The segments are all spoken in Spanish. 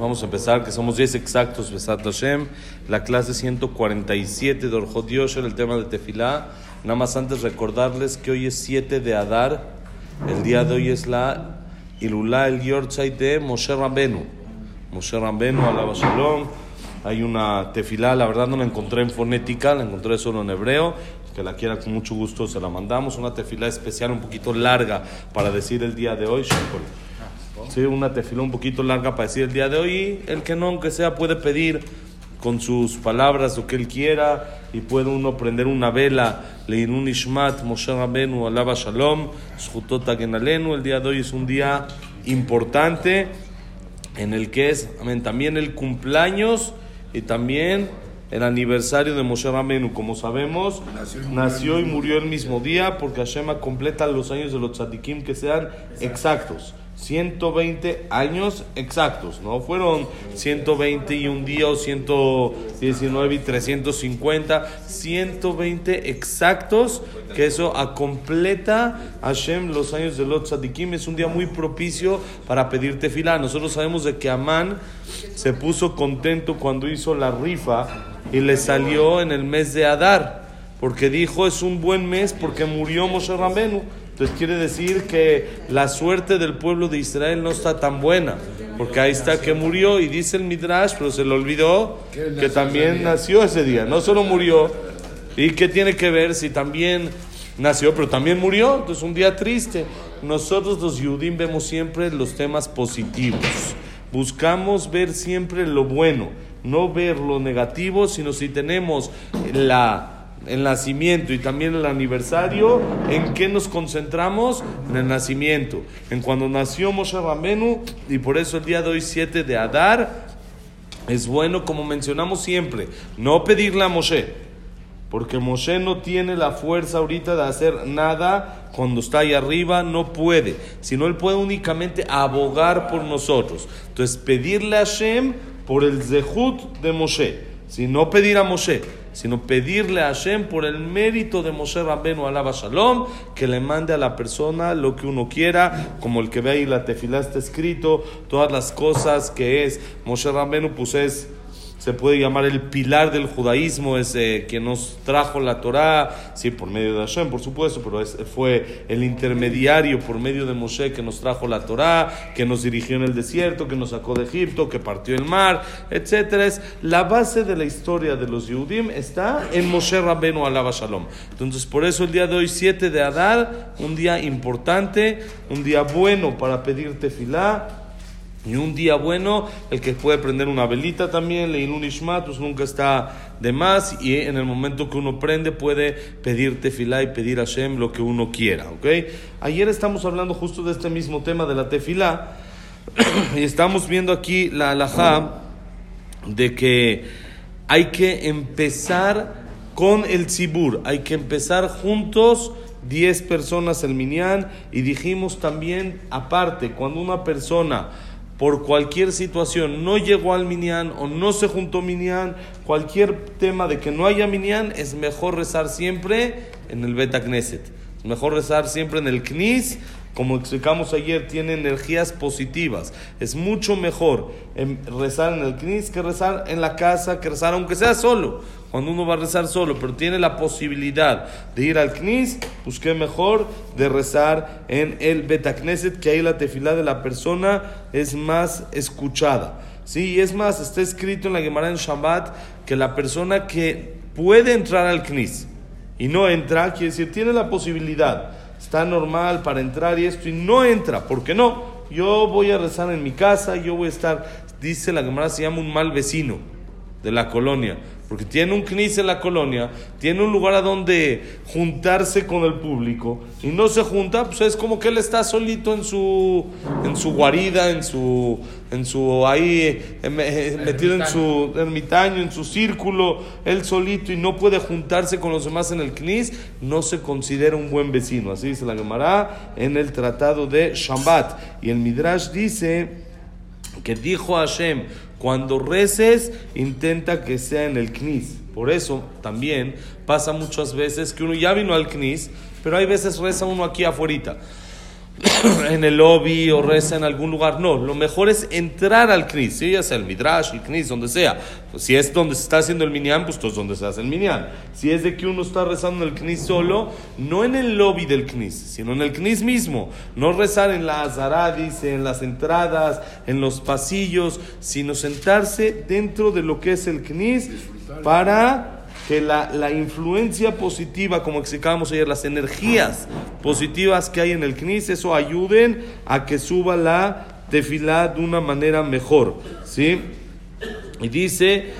Vamos a empezar, que somos 10 exactos, Besat Hashem, la clase 147 de Orjot Yosher, el tema de Tefilá. Nada más antes recordarles que hoy es 7 de Adar, el día de hoy es la Ilulá, el Yortzai de Moshe Rambenu. Moshe Rambenu, alaba Shalom. Hay una tefilá, la verdad no la encontré en fonética, la encontré solo en hebreo. Que la quiera con mucho gusto se la mandamos. Una tefilá especial, un poquito larga para decir el día de hoy. Sí, una tefila un poquito larga para decir el día de hoy. El que no, aunque sea, puede pedir con sus palabras lo que él quiera y puede uno prender una vela. Leinun Ishmat, Moshe Rabenu, Alaba Shalom, Shutota Genalenu. El día de hoy es un día importante en el que es amén, también el cumpleaños y también el aniversario de Moshe Rabenu. Como sabemos, nació y murió el mismo día porque Hashem completa los años de los tzadikim que sean exactos. 120 años exactos, no fueron 120 y un día o 119 y 350, 120 exactos, que eso a completa Hashem los años de los tzadikim. Es un día muy propicio para pedir tefilá. Nosotros sabemos de que Amán se puso contento cuando hizo la rifa y le salió en el mes de Adar, porque dijo es un buen mes porque murió Moshe Rambenu. Entonces quiere decir que la suerte del pueblo de Israel no está tan buena, porque ahí está que murió y dice el Midrash, pero se le olvidó que también nació ese día, no solo murió, y qué tiene que ver si también nació, pero también murió, entonces un día triste. Nosotros los Yudim vemos siempre los temas positivos, buscamos ver siempre lo bueno, no ver lo negativo, sino si tenemos la el nacimiento y también el aniversario, ¿en qué nos concentramos? En el nacimiento, en cuando nació Moshe Rambenu y por eso el día de hoy 7 de Adar es bueno, como mencionamos siempre, no pedirle a Moshe, porque Moshe no tiene la fuerza ahorita de hacer nada cuando está ahí arriba, no puede, sino él puede únicamente abogar por nosotros. Entonces pedirle a Hashem por el zehut de Moshe, si no pedir a Moshe sino pedirle a Hashem por el mérito de Moshe Rabbenu alaba Shalom, que le mande a la persona lo que uno quiera, como el que ve ahí la tefilá está escrito, todas las cosas que es. Moshe Rabbenu, pues es se puede llamar el pilar del judaísmo, es eh, quien nos trajo la Torá, sí, por medio de Hashem, por supuesto, pero es, fue el intermediario por medio de Moshe que nos trajo la Torá, que nos dirigió en el desierto, que nos sacó de Egipto, que partió el mar, etcétera. Es la base de la historia de los Yehudim está en Moshe Rabbenu alaba Shalom. Entonces, por eso el día de hoy, 7 de Adar, un día importante, un día bueno para pedir tefilá y un día bueno, el que puede prender una velita también, leer un ishmat, pues nunca está de más. Y en el momento que uno prende, puede pedir tefilá y pedir a Hashem lo que uno quiera. ¿ok? Ayer estamos hablando justo de este mismo tema de la tefilá. y estamos viendo aquí la alajá de que hay que empezar con el tzibur, hay que empezar juntos. 10 personas el minyan y dijimos también aparte cuando una persona por cualquier situación no llegó al minyan o no se juntó minyan, cualquier tema de que no haya minyan, es mejor rezar siempre en el Beta Knesset. Es mejor rezar siempre en el Knis, como explicamos ayer, tiene energías positivas. Es mucho mejor rezar en el Knis que rezar en la casa, que rezar aunque sea solo cuando uno va a rezar solo, pero tiene la posibilidad de ir al Knis, pues qué mejor de rezar en el Betacneset, que ahí la tefilá de la persona es más escuchada. Sí, y es más, está escrito en la Gemara en Shabbat que la persona que puede entrar al Knis y no entra, quiere decir, tiene la posibilidad, está normal para entrar y esto, y no entra, ¿por qué no? Yo voy a rezar en mi casa, yo voy a estar, dice la Gemara, se llama un mal vecino de la colonia porque tiene un CNIS en la colonia, tiene un lugar a donde juntarse con el público y no se junta, pues es como que él está solito en su, en su guarida, en su, en su ahí eh, eh, metido en su ermitaño, en su círculo, él solito y no puede juntarse con los demás en el CNIS, no se considera un buen vecino. Así dice la Gemara en el tratado de Shambat. Y el Midrash dice que dijo Hashem, cuando reces, intenta que sea en el knis. Por eso también pasa muchas veces que uno ya vino al knis, pero hay veces reza uno aquí afuera. en el lobby o reza en algún lugar. No, lo mejor es entrar al Knis, si ya sea el Midrash, el Knis, donde sea. Pues si es donde se está haciendo el Minyan, pues es donde se hace el Minyan. Si es de que uno está rezando en el Knis solo, no en el lobby del Knis, sino en el Knis mismo. No rezar en la Azaradis, en las entradas, en los pasillos, sino sentarse dentro de lo que es el Knis para que la, la, influencia positiva, como explicábamos ayer, las energías positivas que hay en el CNIS, eso ayuden a que suba la tefilá de una manera mejor. ¿sí? Y dice,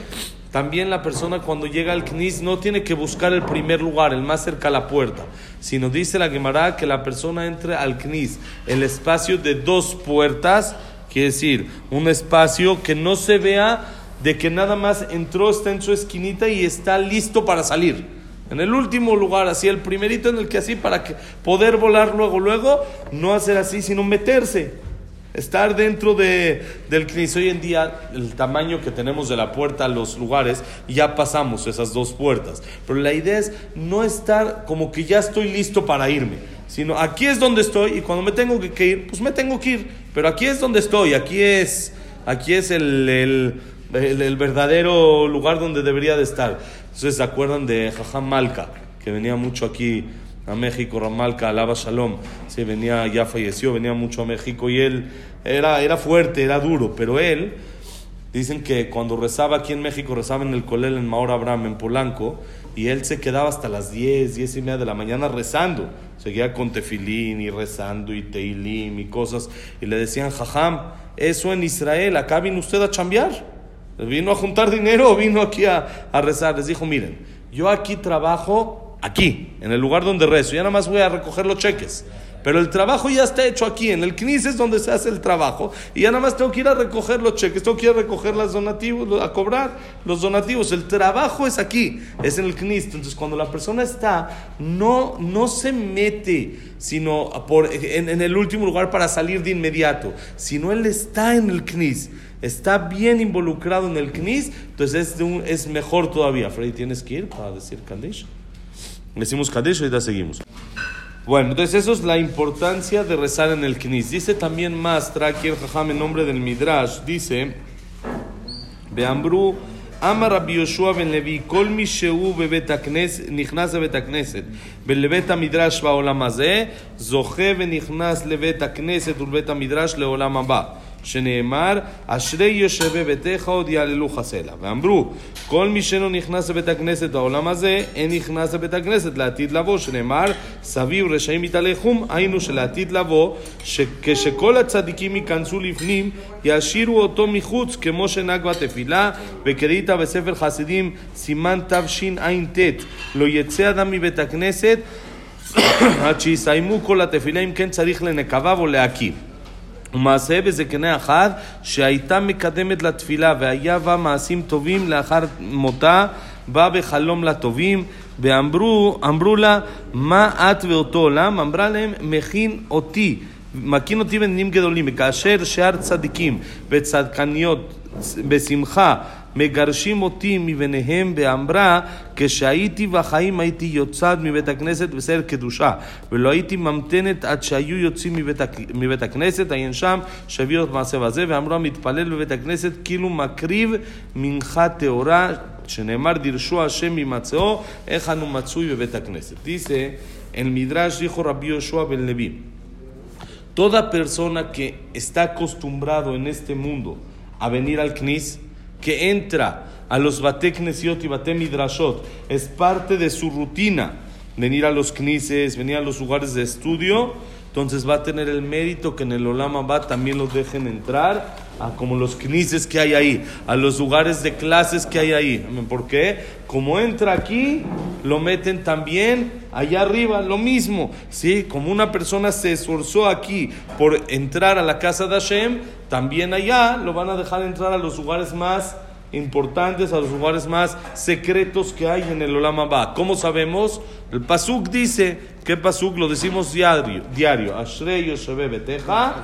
también la persona cuando llega al CNIS no tiene que buscar el primer lugar, el más cerca a la puerta, sino dice la Gemara que la persona entre al CNIS, el espacio de dos puertas, quiere decir, un espacio que no se vea de que nada más entró, está en su esquinita y está listo para salir. En el último lugar, así el primerito en el que así, para que poder volar luego, luego, no hacer así, sino meterse. Estar dentro de, del CNIS. Hoy en día, el tamaño que tenemos de la puerta a los lugares, ya pasamos esas dos puertas. Pero la idea es no estar como que ya estoy listo para irme, sino aquí es donde estoy y cuando me tengo que ir, pues me tengo que ir. Pero aquí es donde estoy, aquí es, aquí es el, el el, verdadero lugar donde debería de estar. Entonces se acuerdan de Jajam Malka, que venía mucho aquí a México, Ramalka, Alaba Shalom, sí, venía, ya falleció, venía mucho a México y él era, era fuerte, era duro, pero él, dicen que cuando rezaba aquí en México, rezaba en el Colel en Maor Abraham, en Polanco, y él se quedaba hasta las 10, 10 y media de la mañana rezando. Seguía con tefilín y rezando y teilim y cosas. Y le decían, jajam, eso en Israel, acá vino usted a chambear. ¿Vino a juntar dinero o vino aquí a, rezar? Les dijo, miren, yo aquí trabajo, aquí, en el lugar donde rezo, ya nada más voy a recoger los cheques. Pero el trabajo ya está hecho aquí, en el CNIS es donde se hace el trabajo, y ya nada más tengo que ir a recoger los cheques, tengo que ir a recoger los donativos, a cobrar los donativos. El trabajo es aquí, es en el CNIS. Entonces, cuando la persona está, no, no se mete sino por, en, en el último lugar para salir de inmediato, sino él está en el CNIS está bien involucrado en el CNIS, entonces es, es mejor todavía. Freddy, tienes que ir para decir Kadesh. Decimos Kadesh y ya seguimos. Bueno, entonces eso es la importancia de rezar en el CNIS. Dice también más, trae aquí el Jajam en nombre del Midrash, dice, Beambru, אמר רבי יהושע בן לוי, כל מי שהוא בבית הכנסת, נכנס לבית הכנסת ולבית המדרש בעולם הזה, זוכה ונכנס לבית הכנסת ולבית המדרש לעולם הבא. שנאמר, אשרי יושבי ביתך עוד יעללו חסלה. ואמרו, כל מי שאינו נכנס לבית הכנסת בעולם הזה, אין נכנס לבית הכנסת לעתיד לבוא, שנאמר, סביב רשעים יתהלכום, היינו שלעתיד לבוא, שכשכל הצדיקים ייכנסו לפנים, ישאירו אותו מחוץ, כמו שנהג בתפילה, וקראית בספר חסידים, סימן תשע"ט, לא יצא אדם מבית הכנסת עד שיסיימו כל התפילה, אם כן צריך לנקביו או להקים. ומעשה בזקני אחד שהייתה מקדמת לתפילה והיה בה מעשים טובים לאחר מותה בא בחלום לטובים ואמרו אמרו לה מה את ואותו עולם אמרה להם מכין אותי מכין אותי בנינים גדולים וכאשר שאר צדיקים וצדקניות בשמחה מגרשים אותי מביניהם ואמרה כשהייתי בחיים הייתי יוצאת מבית הכנסת בסדר קדושה ולא הייתי ממתנת עד שהיו יוצאים מבית, מבית הכנסת עיין שם שהביא את מעשה בזה ואמרה מתפלל בבית הכנסת כאילו מקריב מנחה טהורה שנאמר דירשו השם ממצאו איך אנו מצוי בבית הכנסת. dice el Midrash dijo Rabbi Yoshua ben Levi toda persona que está acostumbrado en este mundo a venir al Knis que entra a los Bateknesiot y Batemidrashot, es parte de su rutina venir a los knises, venir a los lugares de estudio, entonces va a tener el mérito que en el Olama va también los dejen entrar, a como los knises que hay ahí, a los lugares de clases que hay ahí. ¿Por qué? Como entra aquí, lo meten también allá arriba, lo mismo. ¿sí? Como una persona se esforzó aquí por entrar a la casa de Hashem, también allá lo van a dejar entrar a los lugares más importantes, a los lugares más secretos que hay en el Olama Ba. ¿Cómo sabemos? El Pasuk dice, ¿qué Pasuk? Lo decimos diario, diario. Ashre Yoshebe Beteja,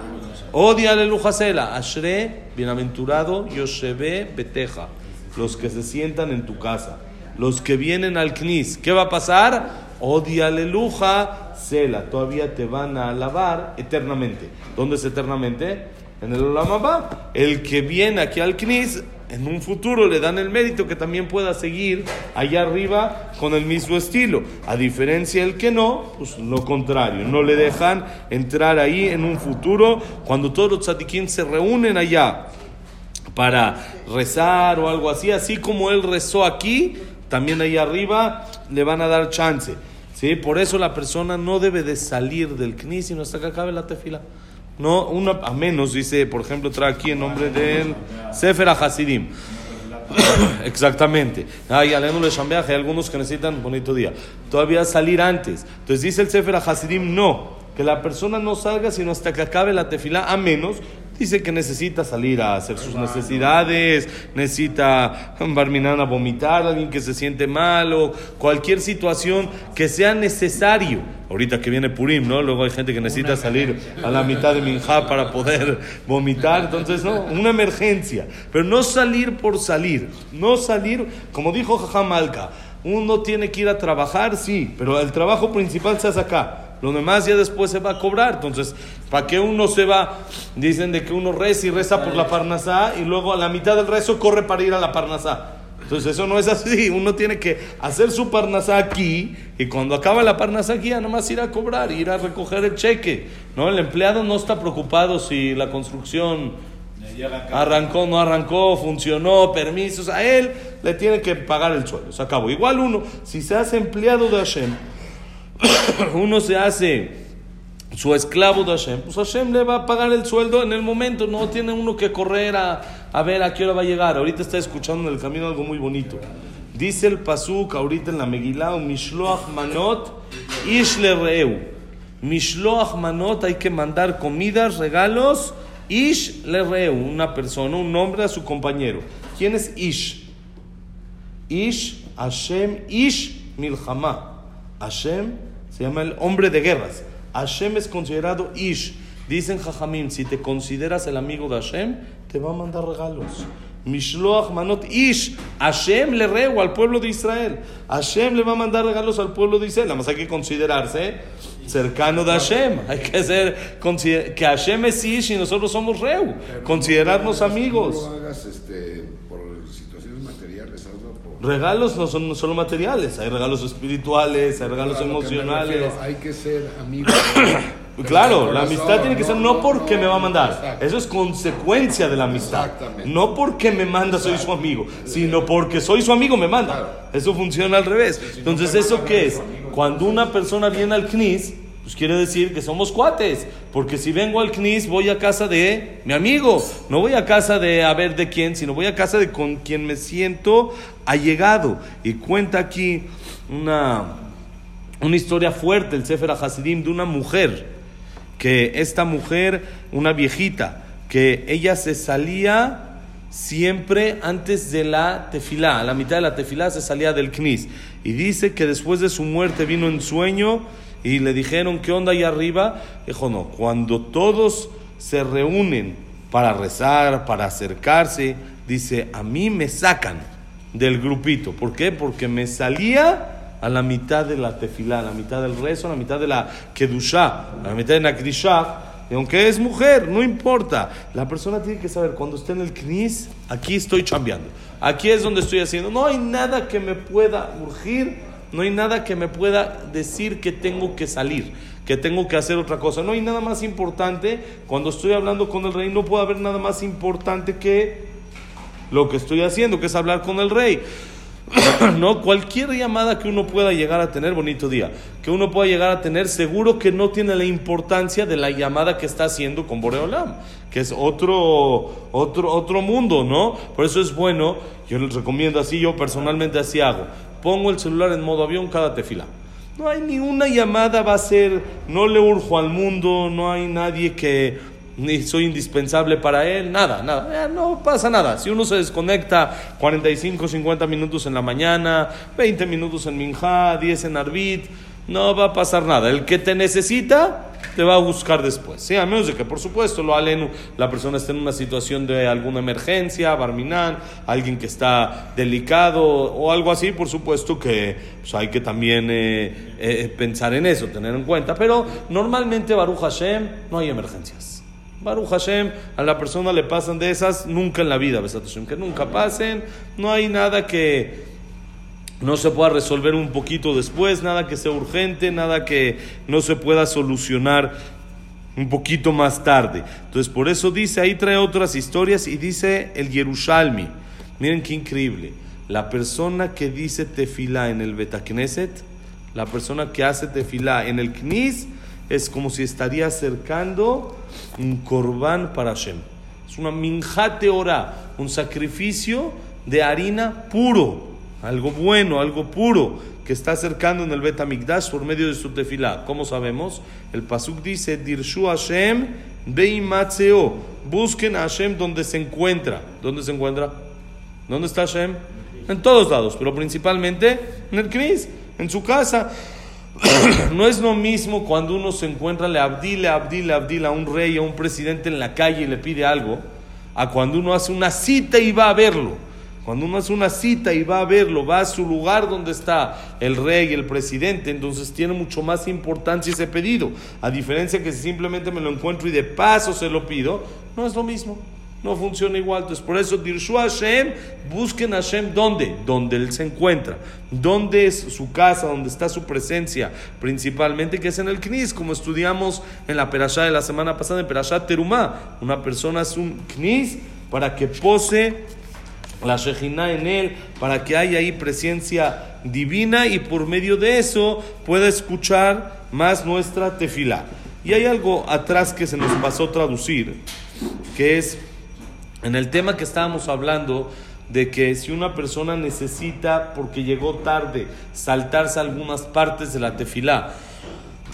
odia Lujasela. Ashre, bienaventurado, Yoshebe Beteja. Los que se sientan en tu casa, los que vienen al Knis. ¿Qué va a pasar? Odia aleluja, cela, todavía te van a alabar eternamente. ¿Dónde es eternamente? En el Olamabá. El que viene aquí al Knis, en un futuro le dan el mérito que también pueda seguir allá arriba con el mismo estilo. A diferencia del que no, pues lo contrario, no le dejan entrar ahí en un futuro cuando todos los tzadikim se reúnen allá para rezar o algo así, así como él rezó aquí, también ahí arriba le van a dar chance. ¿sí? Por eso la persona no debe de salir del knis sino hasta que acabe la tefila. No, una, a menos, dice, por ejemplo, trae aquí en nombre del Sefer Hasidim. Exactamente. Hay algunos que necesitan bonito día. Todavía salir antes. Entonces dice el Sefer Hasidim, no, que la persona no salga sino hasta que acabe la tefila, a menos Dice que necesita salir a hacer sus necesidades, necesita barminar a vomitar, alguien que se siente mal o cualquier situación que sea necesario. Ahorita que viene Purim, ¿no? Luego hay gente que necesita salir a la mitad de Minjá para poder vomitar. Entonces, no, una emergencia. Pero no salir por salir. No salir, como dijo Jajamalca, uno tiene que ir a trabajar, sí, pero el trabajo principal se hace acá. Lo demás ya después se va a cobrar. Entonces, ¿para qué uno se va? Dicen de que uno reza y reza por la parnasá y luego a la mitad del rezo corre para ir a la parnasá. Entonces eso no es así, uno tiene que hacer su parnasá aquí y cuando acaba la parnasá aquí ya nomás ir a cobrar, ir a recoger el cheque. ¿no? El empleado no está preocupado si la construcción arrancó, no arrancó, funcionó, permisos, a él le tiene que pagar el sueldo. Se acabó. Igual uno, si se hace empleado de Hashem, uno se hace su esclavo de Hashem, pues Hashem le va a pagar el sueldo en el momento, no tiene uno que correr a, a ver a qué hora va a llegar. Ahorita está escuchando en el camino algo muy bonito. Dice el Pasuk ahorita en la Megillah, Mishloach Manot, Ish le Reu. Mishloach Manot, hay que mandar comidas, regalos, Ish le Reu, una persona, un nombre a su compañero. ¿Quién es Ish? Ish, Hashem, Ish Milchama. Hashem se llama el hombre de guerras. Hashem es considerado Ish. Dicen Jajamim, si te consideras el amigo de Hashem, te va a mandar regalos. Mishloach Manot Ish. Hashem le rego al pueblo de Israel. Hashem le va a mandar regalos al pueblo de Israel. Nada más hay que considerarse cercano de Hashem. Hay que ser que Hashem es Ish y nosotros somos Reu. Considerarnos amigos. Este, Regalos no son solo materiales, hay regalos espirituales, hay regalos emocionales. hay que ser amigos. claro, la amistad tiene que ser no porque me va a mandar, eso es consecuencia de la amistad. No porque me manda soy su amigo, sino porque soy su amigo me manda. Eso funciona al revés. Entonces, ¿eso qué es? Cuando una persona viene al CNIS, pues quiere decir que somos cuates, porque si vengo al CNIS voy a casa de mi amigo, no voy a casa de a ver de quién, sino voy a casa de con quien me siento allegado. Y cuenta aquí una, una historia fuerte, el Sefer Hasidim, de una mujer, que esta mujer, una viejita, que ella se salía siempre antes de la tefilá, a la mitad de la tefilá se salía del CNIS. Y dice que después de su muerte vino en sueño y le dijeron, ¿qué onda ahí arriba? Dijo, no, cuando todos se reúnen para rezar, para acercarse, dice, a mí me sacan del grupito. ¿Por qué? Porque me salía a la mitad de la tefilá, a la mitad del rezo, a la mitad de la kedushá, a la mitad de la krishá. Y aunque es mujer, no importa. La persona tiene que saber, cuando esté en el knis, aquí estoy chambeando. Aquí es donde estoy haciendo. No hay nada que me pueda urgir no hay nada que me pueda decir que tengo que salir, que tengo que hacer otra cosa. No hay nada más importante. Cuando estoy hablando con el rey, no puede haber nada más importante que lo que estoy haciendo, que es hablar con el rey. no, cualquier llamada que uno pueda llegar a tener, bonito día, que uno pueda llegar a tener, seguro que no tiene la importancia de la llamada que está haciendo con Boreolam, que es otro, otro, otro mundo, ¿no? Por eso es bueno, yo les recomiendo así, yo personalmente así hago pongo el celular en modo avión cada tefila. No hay ni una llamada, va a ser, no le urjo al mundo, no hay nadie que ni soy indispensable para él, nada, nada, eh, no pasa nada. Si uno se desconecta 45, 50 minutos en la mañana, 20 minutos en Minjá, 10 en Arbit, no va a pasar nada. El que te necesita, te va a buscar después. ¿sí? A menos de que, por supuesto, lo alenu, la persona esté en una situación de alguna emergencia, barminán, alguien que está delicado o algo así, por supuesto que pues, hay que también eh, eh, pensar en eso, tener en cuenta. Pero normalmente, Baruch Hashem, no hay emergencias. Baruch Hashem, a la persona le pasan de esas nunca en la vida, Besat Hashem, que nunca pasen, no hay nada que no se pueda resolver un poquito después, nada que sea urgente, nada que no se pueda solucionar un poquito más tarde. Entonces, por eso dice, ahí trae otras historias y dice el Yerushalmi. Miren qué increíble. La persona que dice tefilá en el Betakneset, la persona que hace tefilá en el Knis, es como si estaría acercando un corbán para Hashem. Es una minjate ora, un sacrificio de harina puro algo bueno, algo puro, que está acercando en el Betamigdash por medio de su tefilá. ¿Cómo sabemos? El Pasuk dice, Dirshu Hashem beimatzeo. Busquen a Hashem donde se encuentra. ¿Dónde se encuentra? ¿Dónde está Hashem? En todos lados, pero principalmente en el Knis, en su casa. no es lo mismo cuando uno se encuentra, le abdile, abdile, abdile a un rey, a un presidente en la calle y le pide algo, a cuando uno hace una cita y va a verlo. Cuando uno hace una cita y va a verlo, va a su lugar donde está el rey, el presidente, entonces tiene mucho más importancia ese pedido. A diferencia que si simplemente me lo encuentro y de paso se lo pido, no es lo mismo. No funciona igual. Entonces, por eso, Dirshu Hashem, busquen a Hashem ¿dónde? Donde Él se encuentra. ¿Dónde es su casa? ¿Dónde está su presencia? Principalmente que es en el Knis, como estudiamos en la Perashá de la semana pasada, en Perashá Terumá. Una persona es un Knis para que pose la Shejina en él, para que haya ahí presencia divina y por medio de eso pueda escuchar más nuestra tefilá. Y hay algo atrás que se nos pasó traducir, que es en el tema que estábamos hablando de que si una persona necesita, porque llegó tarde, saltarse algunas partes de la tefilá,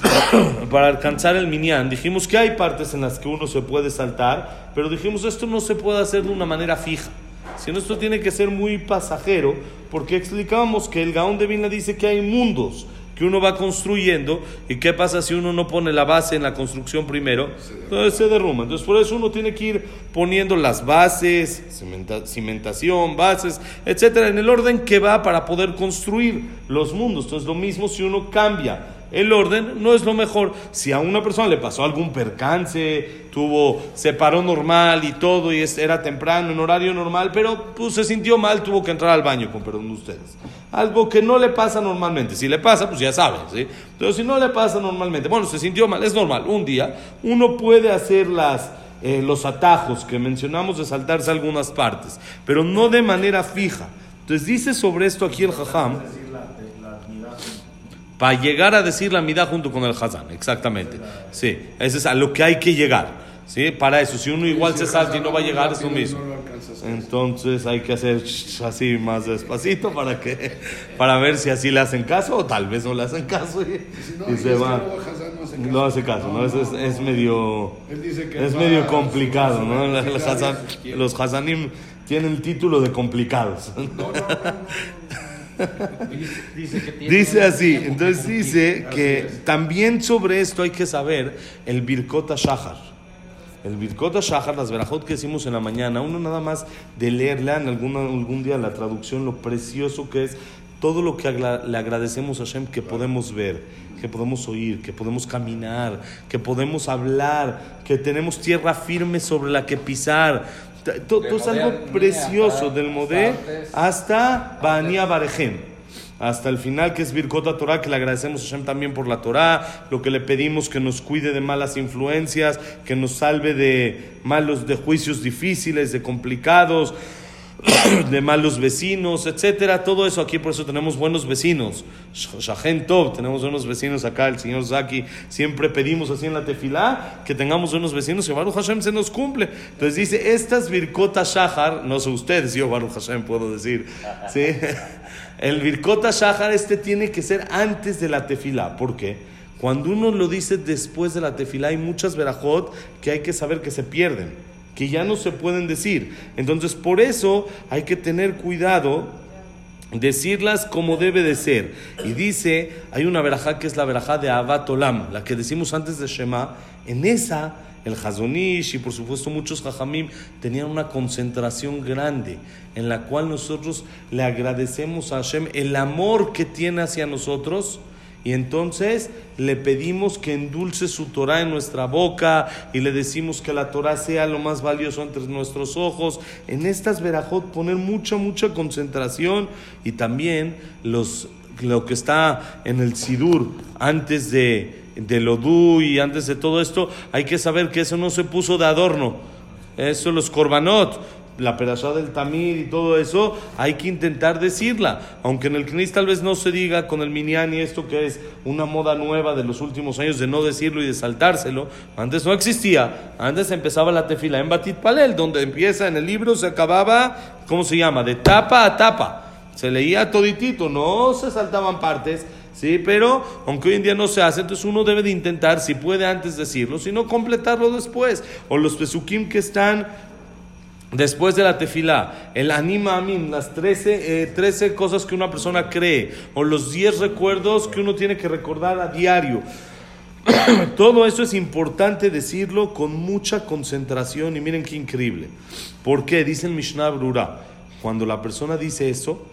para alcanzar el minyan, dijimos que hay partes en las que uno se puede saltar, pero dijimos esto no se puede hacer de una manera fija sino esto tiene que ser muy pasajero, porque explicábamos que el Gaón de Vilna dice que hay mundos que uno va construyendo y qué pasa si uno no pone la base en la construcción primero, entonces se derrumba. Entonces por eso uno tiene que ir poniendo las bases, cimentación, bases, etcétera, en el orden que va para poder construir los mundos. Entonces lo mismo si uno cambia el orden no es lo mejor. Si a una persona le pasó algún percance, tuvo, se paró normal y todo, y era temprano, en horario normal, pero pues, se sintió mal, tuvo que entrar al baño, con perdón de ustedes. Algo que no le pasa normalmente. Si le pasa, pues ya saben, ¿sí? Pero si no le pasa normalmente, bueno, se sintió mal, es normal. Un día uno puede hacer las, eh, los atajos que mencionamos de saltarse algunas partes, pero no de manera fija. Entonces dice sobre esto aquí el Jajam para llegar a decir la midá junto con el Hazán, exactamente. Sí, eso es a lo que hay que llegar. ¿sí? Para eso, si uno igual se salta y no va a llegar, es lo mismo. Entonces hay que hacer así más despacito para que para ver si así le hacen caso o tal vez no le hacen caso y, se va. No hace caso, ¿no? Es, es, medio, es medio complicado, ¿no? Los, Hazanim tienen el título de complicados. Dice, así, entonces dice que también sobre esto hay que saber el Birkota Shahar. El Birkota Shahar, las verajot que hicimos en la mañana, uno nada más de leerla en algún, algún día la traducción, lo precioso que es todo lo que le agradecemos a Hashem que podemos ver, que podemos oír, que podemos caminar, que podemos hablar, que tenemos tierra firme sobre la que pisar, todo es algo precioso del Modé hasta Bania Barejem. Hasta el final, que es Birkota Torah, que le agradecemos a Hashem también por la Torah, lo que le pedimos que nos cuide de malas influencias, que nos salve de malos, de juicios difíciles, de complicados, de malos vecinos, etcétera. Todo eso aquí, por eso tenemos buenos vecinos. Shahen Tov, tenemos buenos vecinos acá. El señor Zaki siempre pedimos así en la tefilá que tengamos buenos vecinos y Baruch Hashem se nos cumple. Entonces dice: Estas Birkota Shahar, no sé ustedes, yo Baruch Hashem puedo decir. ¿sí? El Birkota Shahar, este tiene que ser antes de la tefilá. ¿Por qué? Cuando uno lo dice después de la tefilá, hay muchas verajot que hay que saber que se pierden que ya no se pueden decir. Entonces, por eso hay que tener cuidado decirlas como debe de ser. Y dice, hay una verajá que es la verajá de Abat Olam, la que decimos antes de Shema. En esa, el Hazonish y por supuesto muchos Jajamim tenían una concentración grande en la cual nosotros le agradecemos a Hashem el amor que tiene hacia nosotros. Y entonces le pedimos que endulce su Torah en nuestra boca y le decimos que la Torah sea lo más valioso entre nuestros ojos. En estas verajot poner mucha, mucha concentración y también los, lo que está en el Sidur antes de, del Odú y antes de todo esto, hay que saber que eso no se puso de adorno. Eso los korbanot la perashá del Tamid y todo eso, hay que intentar decirla. Aunque en el Knis tal vez no se diga con el Minyan y esto que es una moda nueva de los últimos años de no decirlo y de saltárselo. Antes no existía. Antes empezaba la tefila en Batit Palel, donde empieza en el libro, se acababa, ¿cómo se llama? De tapa a tapa. Se leía toditito, no se saltaban partes. Sí, pero aunque hoy en día no se hace, entonces uno debe de intentar, si puede antes decirlo, si no completarlo después. O los pesukim que están Después de la tefilá, el anima amin, las 13, eh, cosas que una persona cree, o los 10 recuerdos que uno tiene que recordar a diario. Todo eso es importante decirlo con mucha concentración y miren qué increíble. ¿Por qué? Dice el Mishnah Brura, cuando la persona dice eso,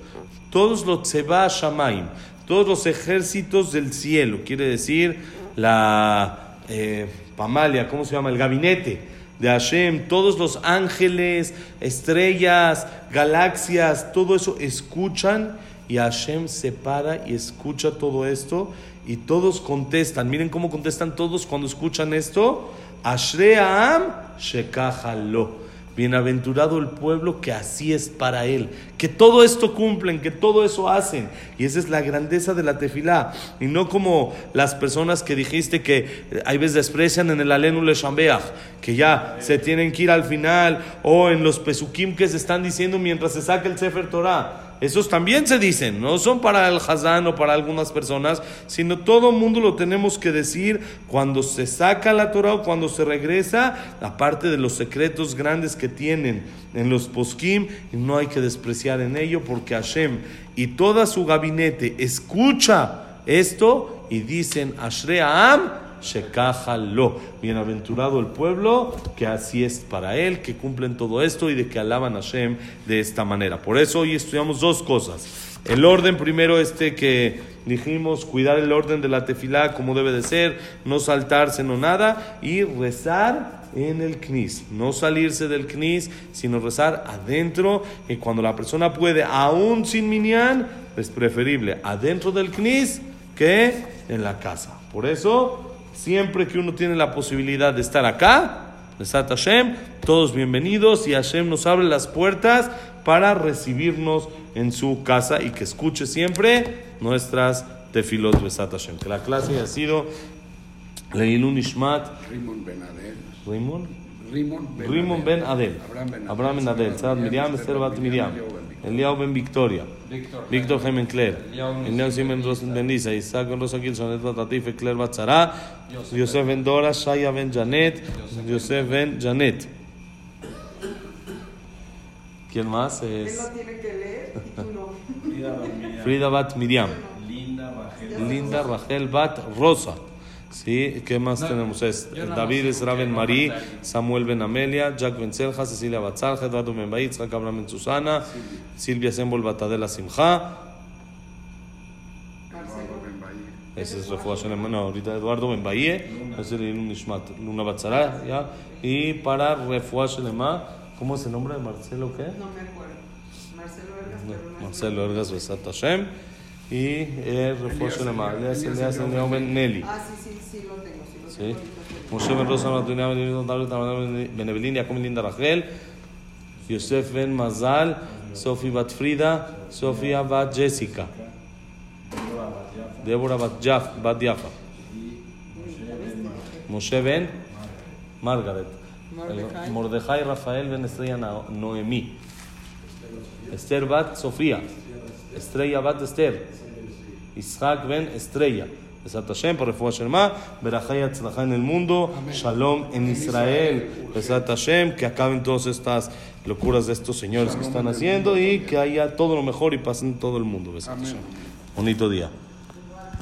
todos los Tseba Shamaim, todos los ejércitos del cielo, quiere decir la eh, pamalia, ¿cómo se llama? El gabinete de Hashem, todos los ángeles, estrellas, galaxias, todo eso escuchan y Hashem se para y escucha todo esto y todos contestan. Miren cómo contestan todos cuando escuchan esto. Ashream shekahalo. Bienaventurado el pueblo que así es para él, que todo esto cumplen, que todo eso hacen. Y esa es la grandeza de la tefilá. Y no como las personas que dijiste que hay veces desprecian en el Alenu Le que ya se tienen que ir al final, o en los pesukim que se están diciendo mientras se saca el Sefer Torah. Esos también se dicen, no son para el Hazán o para algunas personas, sino todo mundo lo tenemos que decir cuando se saca la Torah o cuando se regresa, aparte de los secretos grandes que tienen en los poskim, y no hay que despreciar en ello porque Hashem y toda su gabinete escucha esto y dicen Ashream Shekahalo. Bienaventurado el pueblo, que así es para él, que cumplen todo esto y de que alaban a Hashem de esta manera. Por eso hoy estudiamos dos cosas. El orden primero este que dijimos, cuidar el orden de la tefilá como debe de ser, no saltarse, no nada, y rezar en el knis, no salirse del knis, sino rezar adentro, y cuando la persona puede, aún sin minyan, es preferible adentro del knis que en la casa. Por eso Siempre que uno tiene la posibilidad de estar acá, Besat Hashem, todos bienvenidos y Hashem nos abre las puertas para recibirnos en su casa y que escuche siempre nuestras tefilot Besat Hashem. Que la clase ha sido Leilun Ishmat. Rimon Ben Adel. Rimon? Rimon Ben, Adel. Abraham Ben Adel. Miriam, Esther Bat Miriam. Eliao Ben Victoria. Víctor Jaime Cler. Eliao Simen Rosen Ben Lisa. Isaac Ben Rosa Gilson. Edward Latife Cler Bat Zara. Yosef Ben Dora. Shaya Ben Janet. Yosef Ben Janet. ¿Quién más es? Él lo tiene que leer y tú no. Frida Bat Miriam. Linda Rachel Bat Rosa. ¿Sí? ¿Qué más tenemos? Es David es Raven Marí, Samuel Ben Amelia, Jack Ben Selja, Cecilia Batzalja, Eduardo Ben Baitz, Abraham Ben Susana, Silvia Sembol Batadela Simja. Ese es Refuación hermano. Ahorita Eduardo Ben ese es un Nishmat, Luna Batzara, ¿ya? Y para Refuación hermano, ¿cómo es el nombre de Marcelo qué? No me acuerdo. Marcelo Ergas, no Marcelo Ergas Besat Hashem. Y el refuerzo de la Elias Ben Nelly. Ah, sí, sí, sí, lo tengo. Sí, lo Sí. tengo. Moshe Ben Rosa Matunia Ben Elías David David Ben Evelyn Jacob Linda Rachel. Yosef Ben Mazal. Sofi Bat Frida. Sofía Bat Jessica. Débora Bat Yafa. Moshe Ben Margaret. Mordejai Rafael Ben Estrella Na- Noemí. Esther Bat Sofía. Estrella Bat Esther. Isaac Ben Estrella. Besat Hashem, por Refuah Sherma, Berajá y Atzlajá en el mundo, Shalom en Israel, Besat Hashem, que acaben todas estas locuras de estos señores que están haciendo y que haya todo lo mejor y pasen en todo el mundo. Besat Hashem. Bonito día.